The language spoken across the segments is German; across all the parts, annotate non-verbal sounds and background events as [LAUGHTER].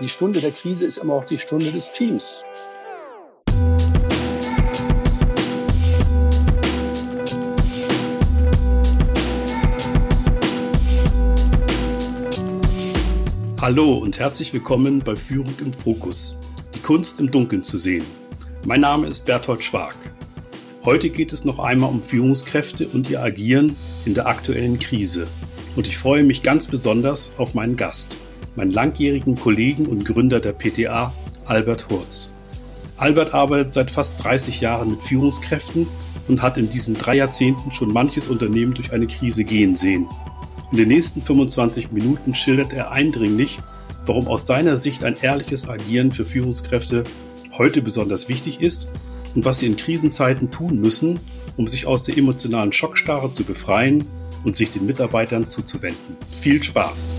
die Stunde der Krise ist immer auch die Stunde des Teams. Hallo und herzlich willkommen bei Führung im Fokus, die Kunst im Dunkeln zu sehen. Mein Name ist Berthold Schwag. Heute geht es noch einmal um Führungskräfte und ihr Agieren in der aktuellen Krise. Und ich freue mich ganz besonders auf meinen Gast, meinen langjährigen Kollegen und Gründer der PTA, Albert Hurz. Albert arbeitet seit fast 30 Jahren mit Führungskräften und hat in diesen drei Jahrzehnten schon manches Unternehmen durch eine Krise gehen sehen. In den nächsten 25 Minuten schildert er eindringlich, warum aus seiner Sicht ein ehrliches Agieren für Führungskräfte heute besonders wichtig ist und was sie in Krisenzeiten tun müssen, um sich aus der emotionalen Schockstarre zu befreien und sich den Mitarbeitern zuzuwenden. Viel Spaß!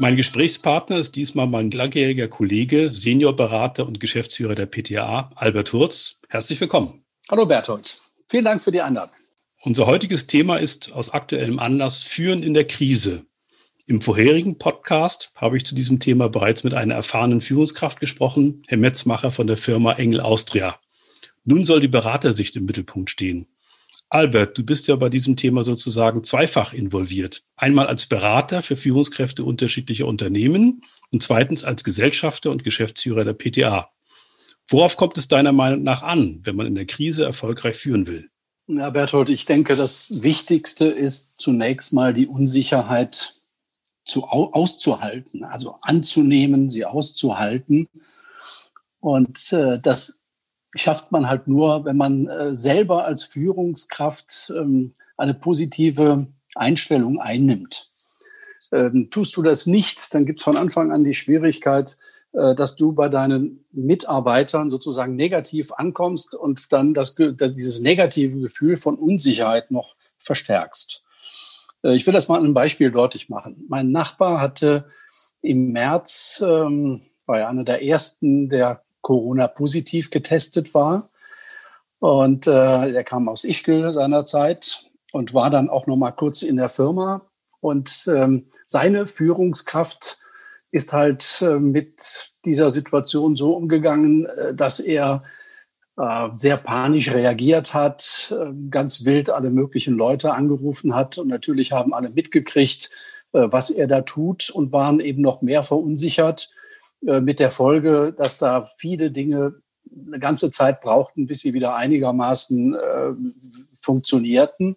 Mein Gesprächspartner ist diesmal mein langjähriger Kollege, Seniorberater und Geschäftsführer der PTA, Albert Hurz. Herzlich willkommen. Hallo Berthold. Vielen Dank für die Einladung. Unser heutiges Thema ist aus aktuellem Anlass Führen in der Krise. Im vorherigen Podcast habe ich zu diesem Thema bereits mit einer erfahrenen Führungskraft gesprochen, Herr Metzmacher von der Firma Engel Austria. Nun soll die Beratersicht im Mittelpunkt stehen. Albert, du bist ja bei diesem Thema sozusagen zweifach involviert. Einmal als Berater für Führungskräfte unterschiedlicher Unternehmen und zweitens als Gesellschafter und Geschäftsführer der PTA. Worauf kommt es deiner Meinung nach an, wenn man in der Krise erfolgreich führen will? Ja, Berthold, ich denke, das Wichtigste ist zunächst mal die Unsicherheit zu, auszuhalten, also anzunehmen, sie auszuhalten. Und äh, das schafft man halt nur, wenn man äh, selber als Führungskraft ähm, eine positive Einstellung einnimmt. Ähm, tust du das nicht, dann gibt es von Anfang an die Schwierigkeit, äh, dass du bei deinen Mitarbeitern sozusagen negativ ankommst und dann das, dieses negative Gefühl von Unsicherheit noch verstärkst. Äh, ich will das mal an einem Beispiel deutlich machen. Mein Nachbar hatte im März, ähm, war ja einer der ersten, der Corona-positiv getestet war. Und äh, er kam aus Ischgl seinerzeit und war dann auch noch mal kurz in der Firma. Und ähm, seine Führungskraft ist halt äh, mit dieser Situation so umgegangen, äh, dass er äh, sehr panisch reagiert hat, äh, ganz wild alle möglichen Leute angerufen hat. Und natürlich haben alle mitgekriegt, äh, was er da tut und waren eben noch mehr verunsichert mit der Folge, dass da viele Dinge eine ganze Zeit brauchten, bis sie wieder einigermaßen äh, funktionierten.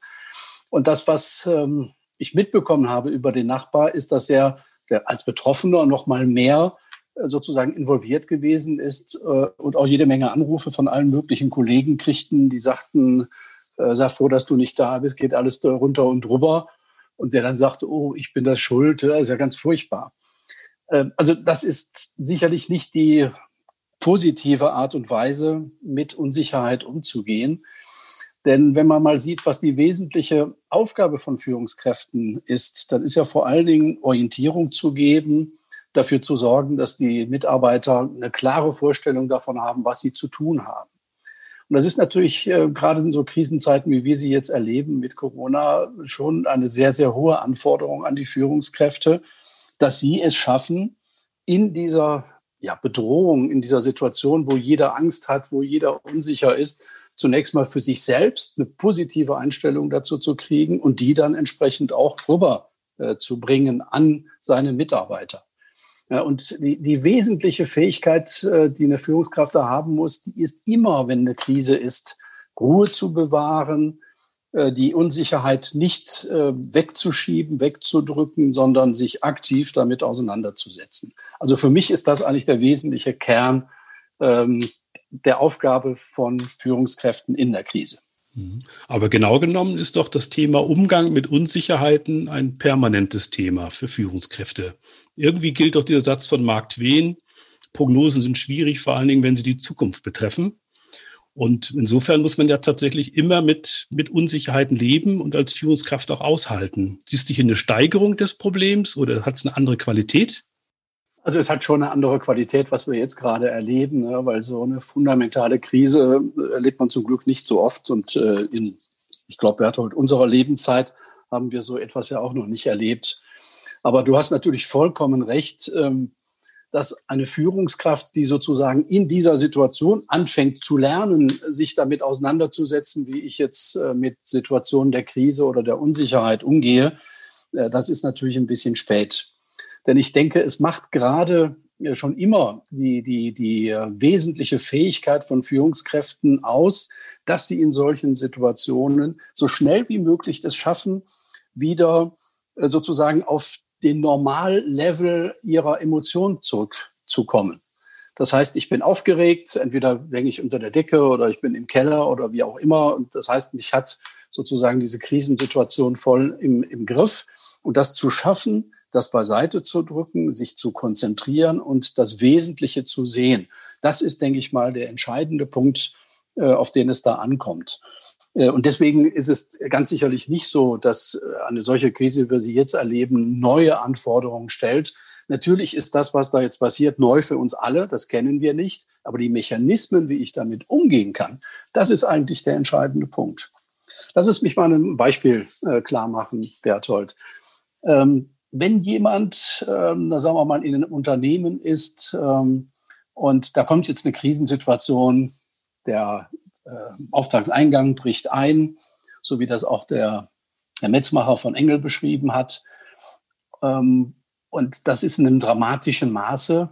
Und das, was ähm, ich mitbekommen habe über den Nachbar, ist, dass er als Betroffener noch mal mehr äh, sozusagen involviert gewesen ist äh, und auch jede Menge Anrufe von allen möglichen Kollegen kriegten, die sagten, äh, sei froh, dass du nicht da bist, geht alles runter und drüber. Und der dann sagte, oh, ich bin das schuld, das ist ja ganz furchtbar. Ähm, also das ist sicherlich nicht die positive Art und Weise, mit Unsicherheit umzugehen. Denn wenn man mal sieht, was die wesentliche Aufgabe von Führungskräften ist, dann ist ja vor allen Dingen Orientierung zu geben, dafür zu sorgen, dass die Mitarbeiter eine klare Vorstellung davon haben, was sie zu tun haben. Und das ist natürlich äh, gerade in so Krisenzeiten, wie wir sie jetzt erleben mit Corona, schon eine sehr, sehr hohe Anforderung an die Führungskräfte, dass sie es schaffen, in dieser ja, Bedrohung, in dieser Situation, wo jeder Angst hat, wo jeder unsicher ist, zunächst mal für sich selbst eine positive Einstellung dazu zu kriegen und die dann entsprechend auch rüber äh, zu bringen an seine Mitarbeiter. Ja, und die, die wesentliche Fähigkeit, äh, die eine Führungskraft da haben muss, die ist immer, wenn eine Krise ist, Ruhe zu bewahren, die Unsicherheit nicht äh, wegzuschieben, wegzudrücken, sondern sich aktiv damit auseinanderzusetzen. Also für mich ist das eigentlich der wesentliche Kern ähm, der Aufgabe von Führungskräften in der Krise. Mhm. Aber genau genommen ist doch das Thema Umgang mit Unsicherheiten ein permanentes Thema für Führungskräfte. Irgendwie gilt doch dieser Satz von Mark Twain, Prognosen sind schwierig, vor allen Dingen, wenn sie die Zukunft betreffen. Und insofern muss man ja tatsächlich immer mit, mit Unsicherheiten leben und als Führungskraft auch aushalten. Siehst du hier eine Steigerung des Problems oder hat es eine andere Qualität? Also es hat schon eine andere Qualität, was wir jetzt gerade erleben, ne? weil so eine fundamentale Krise erlebt man zum Glück nicht so oft. Und äh, in, ich glaube, Berthold, unserer Lebenszeit haben wir so etwas ja auch noch nicht erlebt. Aber du hast natürlich vollkommen recht. Ähm, dass eine Führungskraft, die sozusagen in dieser Situation anfängt zu lernen, sich damit auseinanderzusetzen, wie ich jetzt äh, mit Situationen der Krise oder der Unsicherheit umgehe, äh, das ist natürlich ein bisschen spät. Denn ich denke, es macht gerade äh, schon immer die, die, die wesentliche Fähigkeit von Führungskräften aus, dass sie in solchen Situationen so schnell wie möglich es schaffen, wieder sozusagen auf den Normallevel ihrer Emotionen zurückzukommen. Das heißt, ich bin aufgeregt, entweder hänge ich unter der Decke oder ich bin im Keller oder wie auch immer. Und das heißt, mich hat sozusagen diese Krisensituation voll im, im Griff. Und das zu schaffen, das beiseite zu drücken, sich zu konzentrieren und das Wesentliche zu sehen, das ist, denke ich mal, der entscheidende Punkt, äh, auf den es da ankommt. Äh, und deswegen ist es ganz sicherlich nicht so, dass äh, eine solche Krise, wie wir sie jetzt erleben, neue Anforderungen stellt. Natürlich ist das, was da jetzt passiert, neu für uns alle. Das kennen wir nicht. Aber die Mechanismen, wie ich damit umgehen kann, das ist eigentlich der entscheidende Punkt. Lass es mich mal ein Beispiel äh, klar machen, Berthold. Ähm, wenn jemand, ähm, sagen wir mal, in einem Unternehmen ist ähm, und da kommt jetzt eine Krisensituation, der Auftragseingang bricht ein, so wie das auch der, der Metzmacher von Engel beschrieben hat. Ähm, und das ist in einem dramatischen Maße.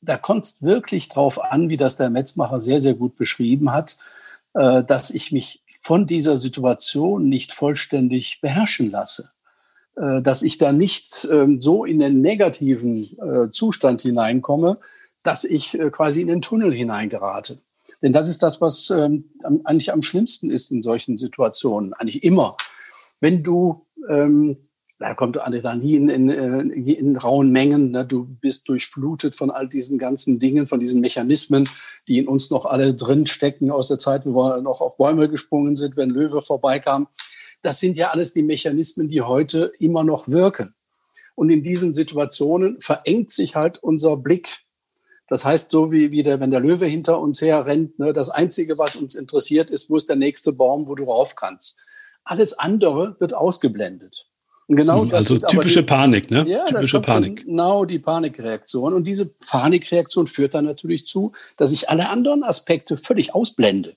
Da kommt es wirklich drauf an, wie das der Metzmacher sehr, sehr gut beschrieben hat, äh, dass ich mich von dieser Situation nicht vollständig beherrschen lasse. Äh, dass ich da nicht ähm, so in den negativen äh, Zustand hineinkomme, dass ich äh, quasi in den Tunnel hineingerate. Denn das ist das, was ähm, eigentlich am schlimmsten ist in solchen Situationen, eigentlich immer. Wenn du, ähm, da kommt Adrenalin in, in, in rauen Mengen, ne? du bist durchflutet von all diesen ganzen Dingen, von diesen Mechanismen, die in uns noch alle drin stecken aus der Zeit, wo wir noch auf Bäume gesprungen sind, wenn Löwe vorbeikam. Das sind ja alles die Mechanismen, die heute immer noch wirken. Und in diesen Situationen verengt sich halt unser Blick das heißt, so wie, wie der, wenn der Löwe hinter uns her rennt, ne, das Einzige, was uns interessiert, ist, wo ist der nächste Baum, wo du rauf kannst. Alles andere wird ausgeblendet. Und genau mhm, das also typische die, Panik, ne? Ja, typische das Panik. Genau die Panikreaktion. Und diese Panikreaktion führt dann natürlich zu, dass ich alle anderen Aspekte völlig ausblende.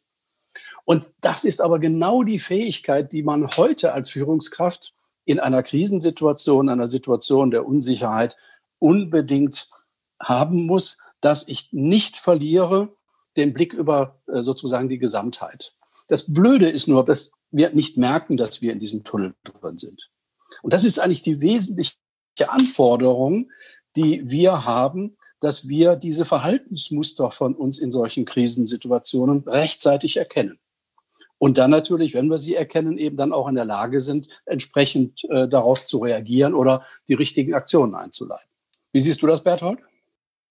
Und das ist aber genau die Fähigkeit, die man heute als Führungskraft in einer Krisensituation, einer Situation der Unsicherheit unbedingt haben muss, dass ich nicht verliere den Blick über äh, sozusagen die Gesamtheit. Das Blöde ist nur, dass wir nicht merken, dass wir in diesem Tunnel drin sind. Und das ist eigentlich die wesentliche Anforderung, die wir haben, dass wir diese Verhaltensmuster von uns in solchen Krisensituationen rechtzeitig erkennen. Und dann natürlich, wenn wir sie erkennen, eben dann auch in der Lage sind, entsprechend äh, darauf zu reagieren oder die richtigen Aktionen einzuleiten. Wie siehst du das, Berthold?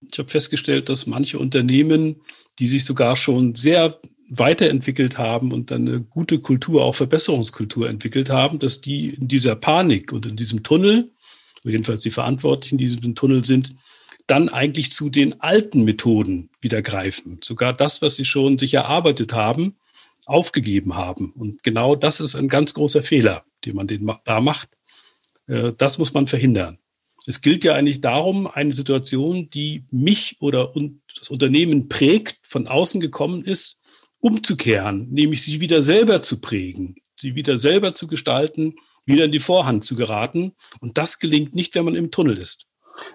Ich habe festgestellt, dass manche Unternehmen, die sich sogar schon sehr weiterentwickelt haben und dann eine gute Kultur, auch Verbesserungskultur entwickelt haben, dass die in dieser Panik und in diesem Tunnel, jedenfalls die Verantwortlichen, die in diesem Tunnel sind, dann eigentlich zu den alten Methoden wieder greifen. Sogar das, was sie schon sich erarbeitet haben, aufgegeben haben. Und genau das ist ein ganz großer Fehler, den man da macht. Äh, das muss man verhindern. Es gilt ja eigentlich darum, eine Situation, die mich oder das Unternehmen prägt, von außen gekommen ist, umzukehren, nämlich sie wieder selber zu prägen, sie wieder selber zu gestalten, wieder in die Vorhand zu geraten. Und das gelingt nicht, wenn man im Tunnel ist.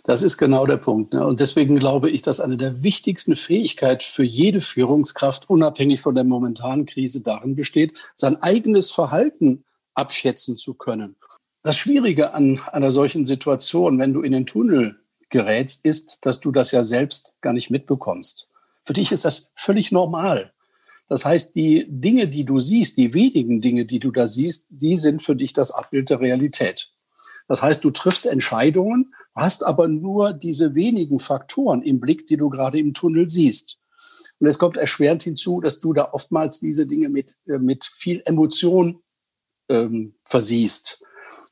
Das ist genau der Punkt. Ne? Und deswegen glaube ich, dass eine der wichtigsten Fähigkeiten für jede Führungskraft, unabhängig von der momentanen Krise, darin besteht, sein eigenes Verhalten abschätzen zu können. Das Schwierige an einer solchen Situation, wenn du in den Tunnel gerätst, ist, dass du das ja selbst gar nicht mitbekommst. Für dich ist das völlig normal. Das heißt, die Dinge, die du siehst, die wenigen Dinge, die du da siehst, die sind für dich das Abbild der Realität. Das heißt, du triffst Entscheidungen, hast aber nur diese wenigen Faktoren im Blick, die du gerade im Tunnel siehst. Und es kommt erschwerend hinzu, dass du da oftmals diese Dinge mit, äh, mit viel Emotion ähm, versiehst.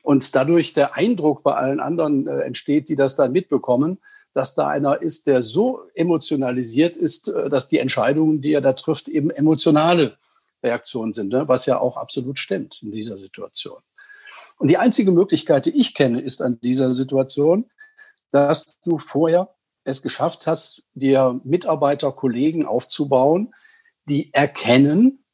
Und dadurch der Eindruck bei allen anderen äh, entsteht, die das dann mitbekommen, dass da einer ist, der so emotionalisiert ist, äh, dass die Entscheidungen, die er da trifft, eben emotionale Reaktionen sind, ne? was ja auch absolut stimmt in dieser Situation. Und die einzige Möglichkeit, die ich kenne, ist an dieser Situation, dass du vorher es geschafft hast, dir Mitarbeiter, Kollegen aufzubauen, die erkennen,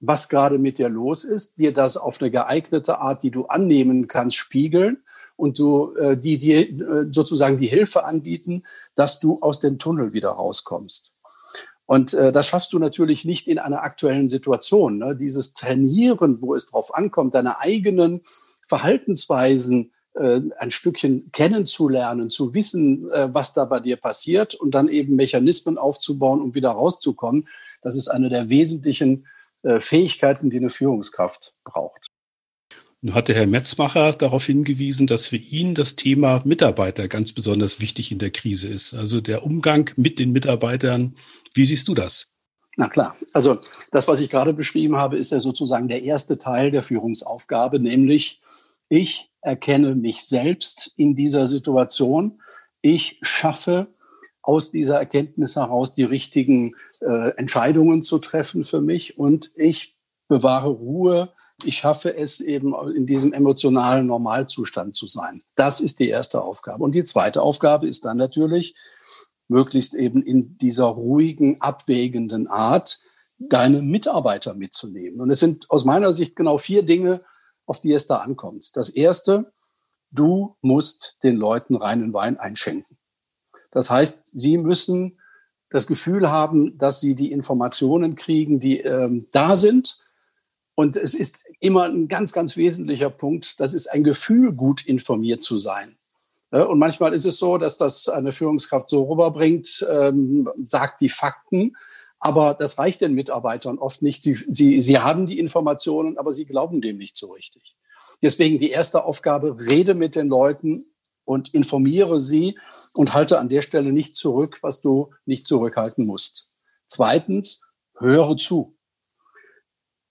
was gerade mit dir los ist, dir das auf eine geeignete Art, die du annehmen kannst, spiegeln und du äh, die dir äh, sozusagen die Hilfe anbieten, dass du aus dem Tunnel wieder rauskommst. Und äh, das schaffst du natürlich nicht in einer aktuellen Situation. Ne? Dieses Trainieren, wo es drauf ankommt, deine eigenen Verhaltensweisen äh, ein Stückchen kennenzulernen, zu wissen, äh, was da bei dir passiert und dann eben Mechanismen aufzubauen, um wieder rauszukommen, das ist eine der wesentlichen Fähigkeiten, die eine Führungskraft braucht. Nun hat der Herr Metzmacher darauf hingewiesen, dass für ihn das Thema Mitarbeiter ganz besonders wichtig in der Krise ist. Also der Umgang mit den Mitarbeitern. Wie siehst du das? Na klar. Also das, was ich gerade beschrieben habe, ist ja sozusagen der erste Teil der Führungsaufgabe, nämlich ich erkenne mich selbst in dieser Situation. Ich schaffe aus dieser Erkenntnis heraus die richtigen äh, Entscheidungen zu treffen für mich und ich bewahre Ruhe. Ich schaffe es eben in diesem emotionalen Normalzustand zu sein. Das ist die erste Aufgabe. Und die zweite Aufgabe ist dann natürlich, möglichst eben in dieser ruhigen, abwägenden Art, deine Mitarbeiter mitzunehmen. Und es sind aus meiner Sicht genau vier Dinge, auf die es da ankommt. Das erste, du musst den Leuten reinen Wein einschenken. Das heißt, sie müssen das Gefühl haben, dass sie die Informationen kriegen, die ähm, da sind. Und es ist immer ein ganz, ganz wesentlicher Punkt, das ist ein Gefühl, gut informiert zu sein. Und manchmal ist es so, dass das eine Führungskraft so rüberbringt, ähm, sagt die Fakten, aber das reicht den Mitarbeitern oft nicht. Sie, sie, sie haben die Informationen, aber sie glauben dem nicht so richtig. Deswegen die erste Aufgabe, rede mit den Leuten und informiere sie und halte an der Stelle nicht zurück, was du nicht zurückhalten musst. Zweitens, höre zu.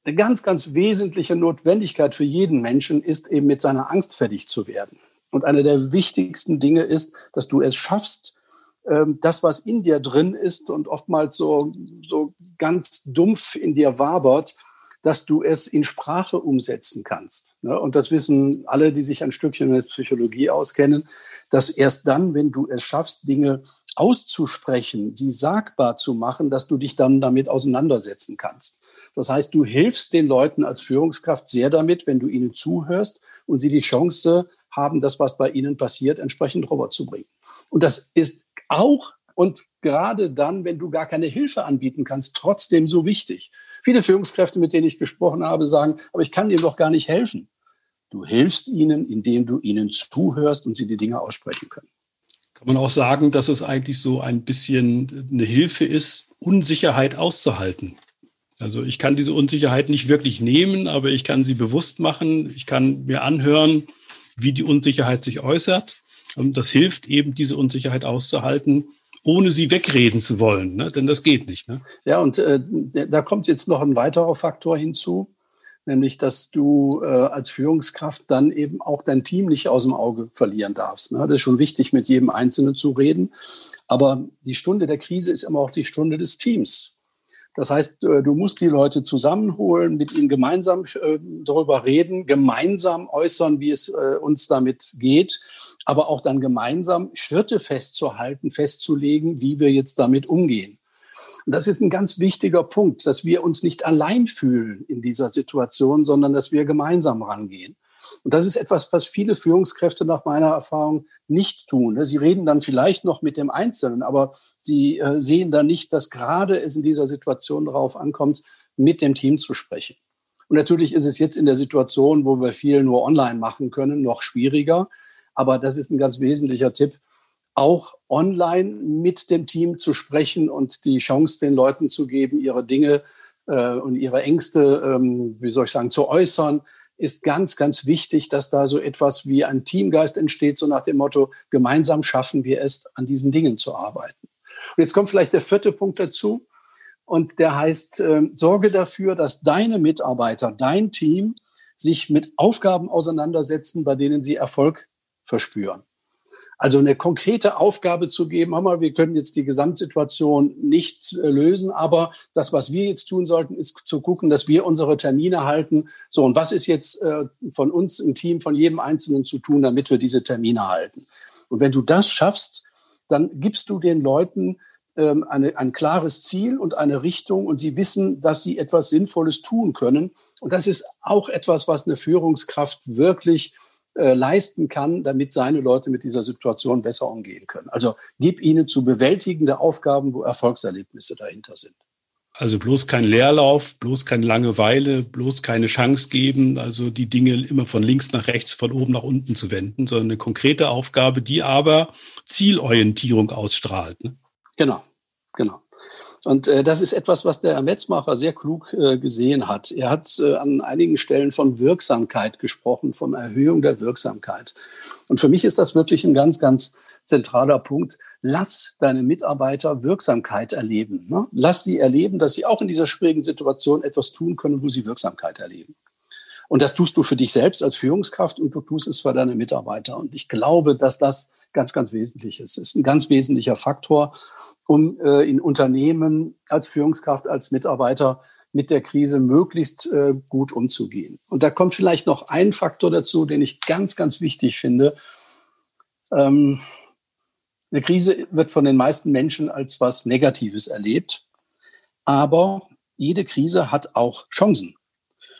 Eine ganz, ganz wesentliche Notwendigkeit für jeden Menschen ist eben mit seiner Angst fertig zu werden. Und eine der wichtigsten Dinge ist, dass du es schaffst, ähm, das, was in dir drin ist und oftmals so, so ganz dumpf in dir wabert, dass du es in Sprache umsetzen kannst. Ne? Und das wissen alle, die sich ein Stückchen mit Psychologie auskennen, dass erst dann, wenn du es schaffst, Dinge auszusprechen, sie sagbar zu machen, dass du dich dann damit auseinandersetzen kannst. Das heißt, du hilfst den Leuten als Führungskraft sehr damit, wenn du ihnen zuhörst und sie die Chance haben, das, was bei ihnen passiert, entsprechend rüberzubringen. Und das ist auch und gerade dann, wenn du gar keine Hilfe anbieten kannst, trotzdem so wichtig. Viele Führungskräfte, mit denen ich gesprochen habe, sagen, aber ich kann dir doch gar nicht helfen. Du hilfst ihnen, indem du ihnen zuhörst und sie die Dinge aussprechen können. Kann man auch sagen, dass es eigentlich so ein bisschen eine Hilfe ist, Unsicherheit auszuhalten. Also ich kann diese Unsicherheit nicht wirklich nehmen, aber ich kann sie bewusst machen. Ich kann mir anhören, wie die Unsicherheit sich äußert. Und das hilft eben, diese Unsicherheit auszuhalten, ohne sie wegreden zu wollen, ne? denn das geht nicht. Ne? Ja, und äh, da kommt jetzt noch ein weiterer Faktor hinzu, nämlich dass du äh, als Führungskraft dann eben auch dein Team nicht aus dem Auge verlieren darfst. Ne? Das ist schon wichtig, mit jedem Einzelnen zu reden. Aber die Stunde der Krise ist immer auch die Stunde des Teams. Das heißt, äh, du musst die Leute zusammenholen, mit ihnen gemeinsam äh, darüber reden, gemeinsam äußern, wie es äh, uns damit geht, aber auch dann gemeinsam Schritte festzuhalten, festzulegen, wie wir jetzt damit umgehen. Und das ist ein ganz wichtiger Punkt, dass wir uns nicht allein fühlen in dieser Situation, sondern dass wir gemeinsam rangehen. Und das ist etwas, was viele Führungskräfte nach meiner Erfahrung nicht tun. Ne? Sie reden dann vielleicht noch mit dem Einzelnen, aber sie äh, sehen dann nicht, dass gerade es in dieser Situation darauf ankommt, mit dem Team zu sprechen. Und natürlich ist es jetzt in der Situation, wo wir viel nur online machen können, noch schwieriger. Aber das ist ein ganz wesentlicher Tipp, auch online mit dem Team zu sprechen und die Chance den Leuten zu geben, ihre Dinge äh, und ihre Ängste, ähm, wie soll ich sagen, zu äußern, ist ganz, ganz wichtig, dass da so etwas wie ein Teamgeist entsteht, so nach dem Motto, gemeinsam schaffen wir es, an diesen Dingen zu arbeiten. Und jetzt kommt vielleicht der vierte Punkt dazu. Und der heißt, äh, sorge dafür, dass deine Mitarbeiter, dein Team sich mit Aufgaben auseinandersetzen, bei denen sie Erfolg verspüren. Also eine konkrete Aufgabe zu geben, Hammer, wir können jetzt die Gesamtsituation nicht äh, lösen, aber das, was wir jetzt tun sollten, ist zu gucken, dass wir unsere Termine halten. So, und was ist jetzt äh, von uns im Team, von jedem Einzelnen zu tun, damit wir diese Termine halten? Und wenn du das schaffst, dann gibst du den Leuten ähm, eine, ein klares Ziel und eine Richtung und sie wissen, dass sie etwas Sinnvolles tun können. Und das ist auch etwas, was eine Führungskraft wirklich äh, leisten kann, damit seine Leute mit dieser Situation besser umgehen können. Also gib ihnen zu bewältigende Aufgaben, wo Erfolgserlebnisse dahinter sind. Also bloß kein Leerlauf, bloß keine Langeweile, bloß keine Chance geben, also die Dinge immer von links nach rechts, von oben nach unten zu wenden, sondern eine konkrete Aufgabe, die aber Zielorientierung ausstrahlt. Ne? Genau, genau. Und äh, das ist etwas, was der Metzmacher sehr klug äh, gesehen hat. Er hat äh, an einigen Stellen von Wirksamkeit gesprochen, von Erhöhung der Wirksamkeit. Und für mich ist das wirklich ein ganz, ganz zentraler Punkt. Lass deine Mitarbeiter Wirksamkeit erleben. Ne? Lass sie erleben, dass sie auch in dieser schwierigen Situation etwas tun können, wo sie Wirksamkeit erleben. Und das tust du für dich selbst als Führungskraft und du tust es für deine Mitarbeiter. Und ich glaube, dass das ganz, ganz wesentlich ist. Ist ein ganz wesentlicher Faktor, um äh, in Unternehmen als Führungskraft, als Mitarbeiter mit der Krise möglichst äh, gut umzugehen. Und da kommt vielleicht noch ein Faktor dazu, den ich ganz, ganz wichtig finde. Ähm, eine Krise wird von den meisten Menschen als was Negatives erlebt. Aber jede Krise hat auch Chancen.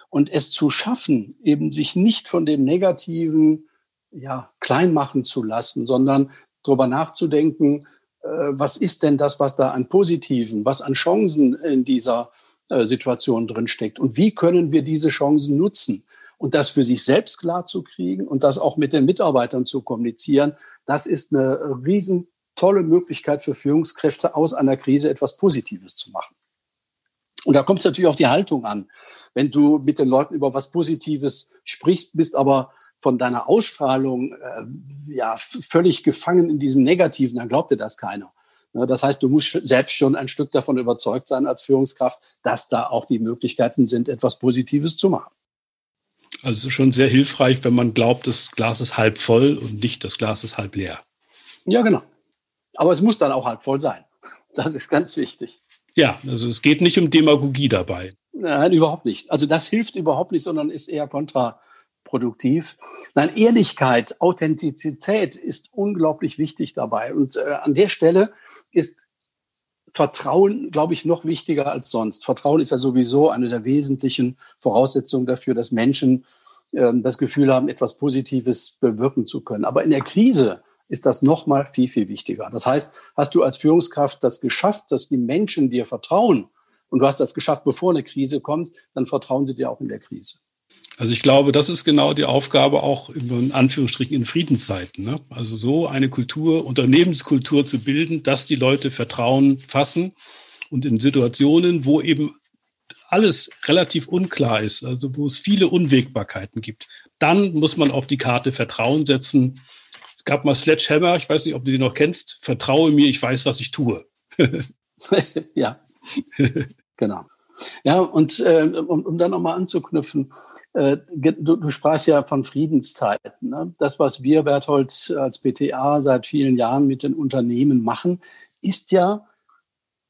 Und es zu schaffen, eben sich nicht von dem Negativen ja, klein machen zu lassen, sondern darüber nachzudenken, äh, was ist denn das, was da an Positiven, was an Chancen in dieser äh, Situation drin steckt und wie können wir diese Chancen nutzen und das für sich selbst klar zu kriegen und das auch mit den Mitarbeitern zu kommunizieren, das ist eine riesen tolle Möglichkeit für Führungskräfte aus einer Krise etwas Positives zu machen. Und da kommt es natürlich auf die Haltung an. Wenn du mit den Leuten über was Positives sprichst, bist aber von deiner Ausstrahlung äh, ja völlig gefangen in diesem Negativen, dann glaubt dir das keiner. Ne, das heißt, du musst selbst schon ein Stück davon überzeugt sein als Führungskraft, dass da auch die Möglichkeiten sind, etwas Positives zu machen. Also schon sehr hilfreich, wenn man glaubt, das Glas ist halb voll und nicht das Glas ist halb leer. Ja, genau. Aber es muss dann auch halb voll sein. Das ist ganz wichtig. Ja, also es geht nicht um Demagogie dabei. Nein, überhaupt nicht. Also das hilft überhaupt nicht, sondern ist eher kontra, produktiv. Nein, Ehrlichkeit, Authentizität ist unglaublich wichtig dabei. Und äh, an der Stelle ist Vertrauen, glaube ich, noch wichtiger als sonst. Vertrauen ist ja sowieso eine der wesentlichen Voraussetzungen dafür, dass Menschen äh, das Gefühl haben, etwas Positives bewirken zu können. Aber in der Krise ist das noch mal viel, viel wichtiger. Das heißt, hast du als Führungskraft das geschafft, dass die Menschen dir vertrauen und du hast das geschafft, bevor eine Krise kommt, dann vertrauen sie dir auch in der Krise. Also ich glaube, das ist genau die Aufgabe auch in Anführungsstrichen in Friedenszeiten. Ne? Also so eine Kultur, Unternehmenskultur zu bilden, dass die Leute Vertrauen fassen und in Situationen, wo eben alles relativ unklar ist, also wo es viele Unwägbarkeiten gibt, dann muss man auf die Karte Vertrauen setzen. Es gab mal Sledgehammer, ich weiß nicht, ob du die noch kennst. Vertraue mir, ich weiß, was ich tue. [LAUGHS] ja, [LAUGHS] genau. Ja, und äh, um, um da nochmal anzuknüpfen, du, du sprachst ja von Friedenszeiten. Ne? Das, was wir, Berthold, als BTA seit vielen Jahren mit den Unternehmen machen, ist ja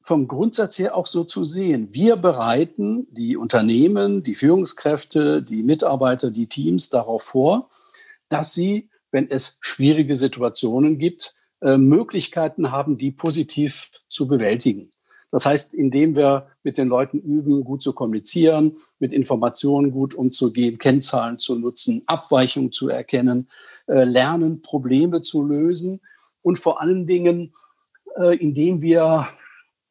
vom Grundsatz her auch so zu sehen. Wir bereiten die Unternehmen, die Führungskräfte, die Mitarbeiter, die Teams darauf vor, dass sie, wenn es schwierige Situationen gibt, äh, Möglichkeiten haben, die positiv zu bewältigen. Das heißt, indem wir mit den Leuten üben, gut zu kommunizieren, mit Informationen gut umzugehen, Kennzahlen zu nutzen, Abweichungen zu erkennen, äh, lernen, Probleme zu lösen und vor allen Dingen, äh, indem wir,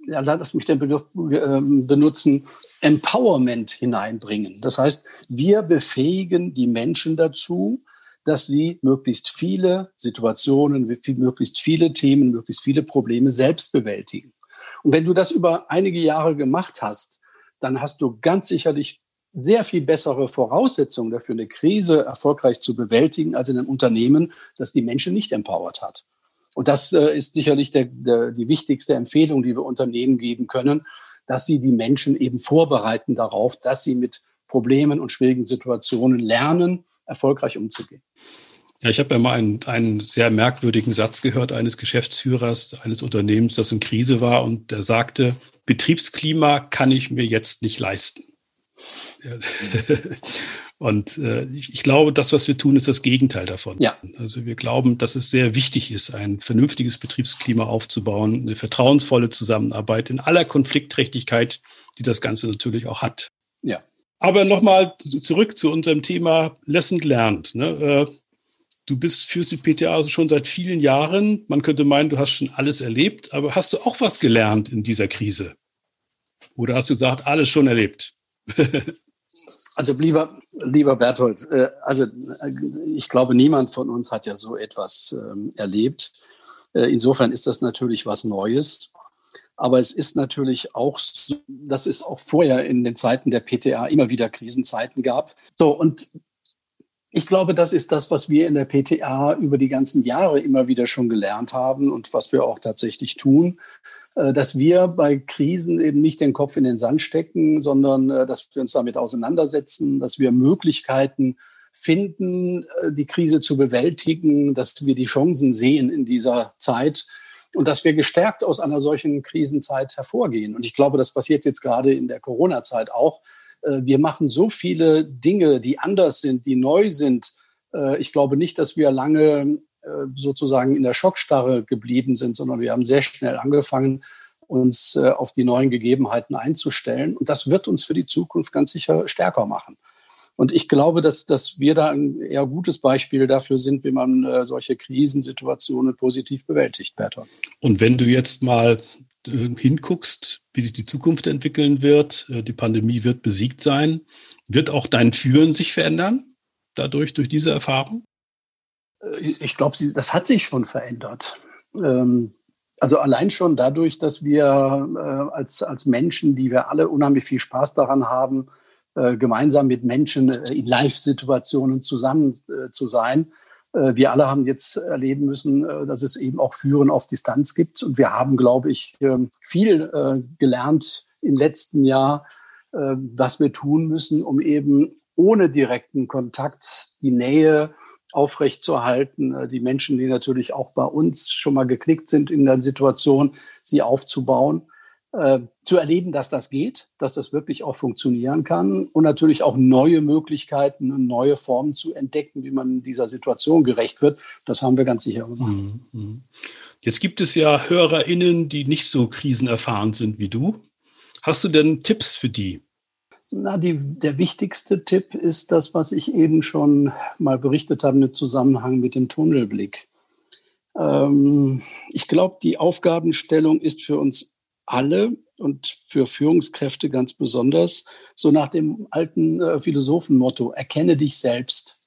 ja, lass mich den Begriff äh, benutzen, Empowerment hineinbringen. Das heißt, wir befähigen die Menschen dazu, dass sie möglichst viele Situationen, möglichst viele Themen, möglichst viele Probleme selbst bewältigen. Und wenn du das über einige Jahre gemacht hast, dann hast du ganz sicherlich sehr viel bessere Voraussetzungen dafür, eine Krise erfolgreich zu bewältigen, als in einem Unternehmen, das die Menschen nicht empowert hat. Und das äh, ist sicherlich der, der, die wichtigste Empfehlung, die wir Unternehmen geben können, dass sie die Menschen eben vorbereiten darauf, dass sie mit Problemen und schwierigen Situationen lernen, erfolgreich umzugehen. Ja, ich habe ja mal einen, einen sehr merkwürdigen Satz gehört eines Geschäftsführers eines Unternehmens, das in Krise war und der sagte, Betriebsklima kann ich mir jetzt nicht leisten. [LAUGHS] Und äh, ich, ich, glaube, das, was wir tun, ist das Gegenteil davon. Ja. Also wir glauben, dass es sehr wichtig ist, ein vernünftiges Betriebsklima aufzubauen, eine vertrauensvolle Zusammenarbeit in aller Konfliktträchtigkeit, die das Ganze natürlich auch hat. Ja. Aber nochmal zurück zu unserem Thema Lesson Learned. Ne? Äh, du bist fürs die PTA also schon seit vielen Jahren. Man könnte meinen, du hast schon alles erlebt, aber hast du auch was gelernt in dieser Krise? Oder hast du gesagt, alles schon erlebt? [LAUGHS] also lieber, lieber Berthold, äh, also ich glaube, niemand von uns hat ja so etwas ähm, erlebt. Äh, insofern ist das natürlich was Neues. Aber es ist natürlich auch, so, dass es auch vorher in den Zeiten der PTA immer wieder Krisenzeiten gab. So, und ich glaube, das ist das, was wir in der PTA über die ganzen Jahre immer wieder schon gelernt haben und was wir auch tatsächlich tun, äh, dass wir bei Krisen eben nicht den Kopf in den Sand stecken, sondern äh, dass wir uns damit auseinandersetzen, dass wir Möglichkeiten finden, äh, die Krise zu bewältigen, dass wir die Chancen sehen in dieser Zeit und dass wir gestärkt aus einer solchen Krisenzeit hervorgehen. Und ich glaube, das passiert jetzt gerade in der Corona-Zeit auch. Äh, wir machen so viele Dinge, die anders sind, die neu sind. Äh, ich glaube nicht, dass wir lange äh, sozusagen in der Schockstarre geblieben sind, sondern wir haben sehr schnell angefangen, uns auf die neuen Gegebenheiten einzustellen. Und das wird uns für die Zukunft ganz sicher stärker machen. Und ich glaube, dass, dass wir da ein eher gutes Beispiel dafür sind, wie man solche Krisensituationen positiv bewältigt, Bertolt. Und wenn du jetzt mal hinguckst, wie sich die Zukunft entwickeln wird, äh, die Pandemie wird besiegt sein, wird auch dein Führen sich verändern, dadurch, durch diese Erfahrung? Äh, ich glaube, das hat sich schon verändert. Ähm, also allein schon dadurch, dass wir äh, als, als Menschen, die wir alle unheimlich viel Spaß daran haben, äh, gemeinsam mit Menschen äh, in Live-Situationen zusammen äh, zu sein. Wir alle haben jetzt erleben müssen, dass es eben auch Führen auf Distanz gibt. Und wir haben, glaube ich, ähm, viel gelernt im letzten Jahr, was wir tun müssen, um eben ohne direkten Kontakt die Nähe aufrechtzuerhalten, die Menschen, die natürlich auch bei uns schon mal geknickt sind in der Situation, sie aufzubauen äh, zu erleben, dass das geht, dass das wirklich auch funktionieren kann und natürlich auch neue Möglichkeiten und neue Formen zu entdecken, wie man dieser Situation gerecht wird. Das haben wir ganz sicher gemacht. Mhm, mhm. Jetzt gibt es ja HörerInnen, die nicht so krisenerfahren sind wie du. Hast du denn Tipps für die? Na, die, der wichtigste Tipp ist das, was ich eben schon mal berichtet habe im Zusammenhang mit dem Tunnelblick. Ähm, ich glaube, die Aufgabenstellung ist für uns alle und für Führungskräfte ganz besonders, so nach dem alten äh, Philosophenmotto, erkenne dich selbst.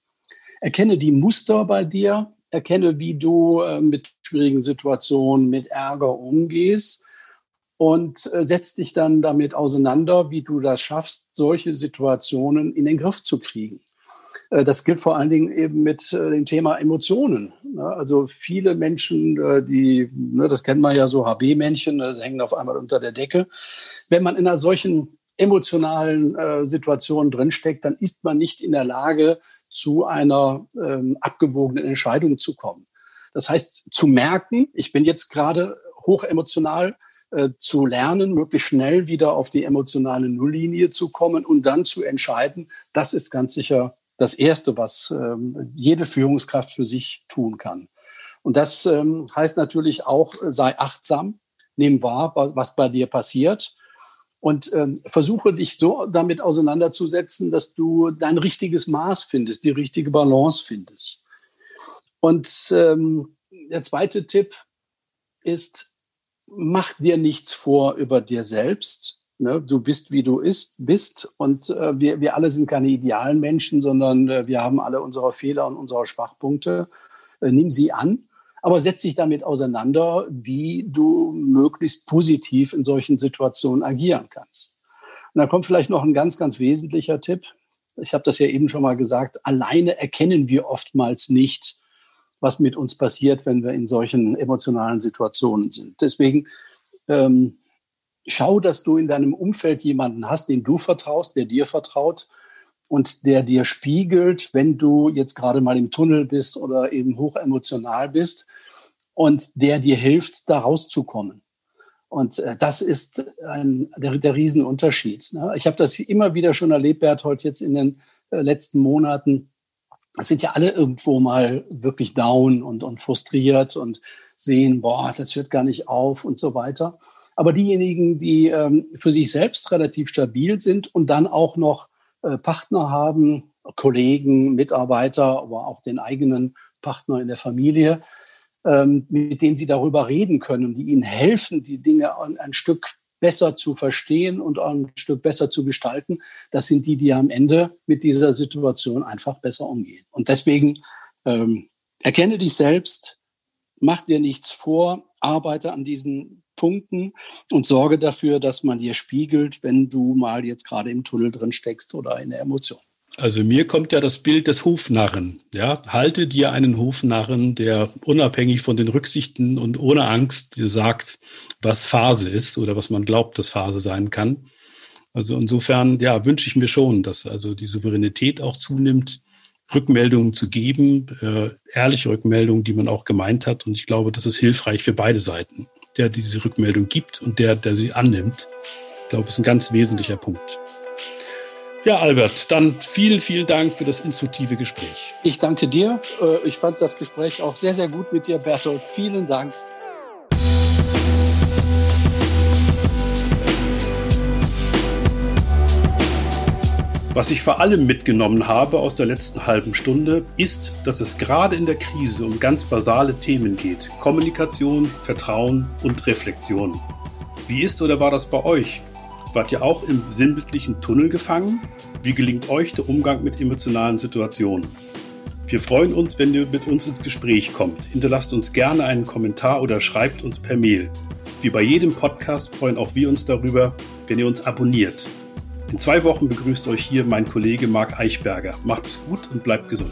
Erkenne die Muster bei dir, erkenne, wie du äh, mit schwierigen Situationen, mit Ärger umgehst und äh, setz dich dann damit auseinander, wie du das schaffst, solche Situationen in den Griff zu kriegen. Äh, das gilt vor allen Dingen eben mit äh, dem Thema Emotionen. Ne? Also viele Menschen, äh, die, ne, das kennt man ja so, HB-Männchen, ne, hängen auf einmal unter der Decke. Wenn man in einer solchen emotionalen Situation drinsteckt, dann ist man nicht in der Lage, zu einer ähm, abgewogenen Entscheidung zu kommen. Das heißt, zu merken, ich bin jetzt gerade hochemotional, äh, zu lernen, möglichst schnell wieder auf die emotionale Nulllinie zu kommen und dann zu entscheiden, das ist ganz sicher das Erste, was ähm, jede Führungskraft für sich tun kann. Und das ähm, heißt natürlich auch, sei achtsam, nimm wahr, was bei dir passiert und ähm, versuche dich so damit auseinanderzusetzen, dass du dein richtiges Maß findest, die richtige Balance findest. Und ähm, der zweite Tipp ist, mach dir nichts vor über dir selbst, Ne? Du bist, wie du ist, bist. Und äh, wir, wir alle sind keine idealen Menschen, sondern äh, wir haben alle unsere Fehler und unsere Schwachpunkte. Äh, nimm sie an, aber setz dich damit auseinander, wie du möglichst positiv in solchen Situationen agieren kannst. Und da kommt vielleicht noch ein ganz, ganz wesentlicher Tipp. Ich habe das ja eben schon mal gesagt. Alleine erkennen wir oftmals nicht, was mit uns passiert, wenn wir in solchen emotionalen Situationen sind. Deswegen ähm, schau, dass du in deinem Umfeld jemanden hast, den du vertraust, der dir vertraut und der dir spiegelt, wenn du jetzt gerade mal im Tunnel bist oder eben hoch emotional bist und der dir hilft, da rauszukommen. Und äh, das ist ein, der, der Riesenunterschied. Ne? Ich habe das immer wieder schon erlebt, Berthold, jetzt in den äh, letzten Monaten. Es sind ja alle irgendwo mal wirklich down und, und frustriert und sehen, boah, das hört gar nicht auf und so weiter. Aber diejenigen, die ähm, für sich selbst relativ stabil sind und dann auch noch äh, Partner haben, Kollegen, Mitarbeiter, aber auch den eigenen Partner in der Familie, ähm, mit denen sie darüber reden können, die ihnen helfen, die Dinge ein, ein Stück besser zu verstehen und ein Stück besser zu gestalten, das sind die, die am Ende mit dieser Situation einfach besser umgehen. Und deswegen ähm, erkenne dich selbst, mach dir nichts vor, arbeite an diesen Punkten und sorge dafür, dass man dir spiegelt, wenn du mal jetzt gerade im Tunnel drin steckst oder in der Emotion. Also mir kommt ja das Bild des Hofnarren. Ja, halte dir einen Hofnarren, der unabhängig von den Rücksichten und ohne Angst dir sagt, was Phase ist oder was man glaubt, dass Phase sein kann. Also insofern, ja, wünsche ich mir schon, dass also die Souveränität auch zunimmt, Rückmeldungen zu geben, äh, ehrliche Rückmeldungen, die man auch gemeint hat. Und ich glaube, das ist hilfreich für beide Seiten. Der, diese Rückmeldung gibt und der, der sie annimmt. Ich glaube, ist ein ganz wesentlicher Punkt. Ja, Albert, dann vielen, vielen Dank für das instruktive Gespräch. Ich danke dir. Äh, ich fand das Gespräch auch sehr, sehr gut mit dir, Bertolt. Vielen Dank. Was ich vor allem mitgenommen habe aus der letzten halben Stunde, ist, dass es gerade in der Krise um ganz basale Themen geht. Kommunikation, Vertrauen und Reflexion. Wie ist oder war das bei euch? Wart ihr auch im sinnbildlichen Tunnel gefangen? Wie gelingt euch der Umgang mit emotionalen Situationen? Wir freuen uns, wenn ihr mit uns ins Gespräch kommt. Hinterlasst uns gerne einen Kommentar oder schreibt uns per Mail. Wie bei jedem Podcast freuen auch wir uns darüber, wenn ihr uns abonniert. In zwei Wochen begrüßt euch hier mein Kollege Marc Eichberger. Macht es gut und bleibt gesund.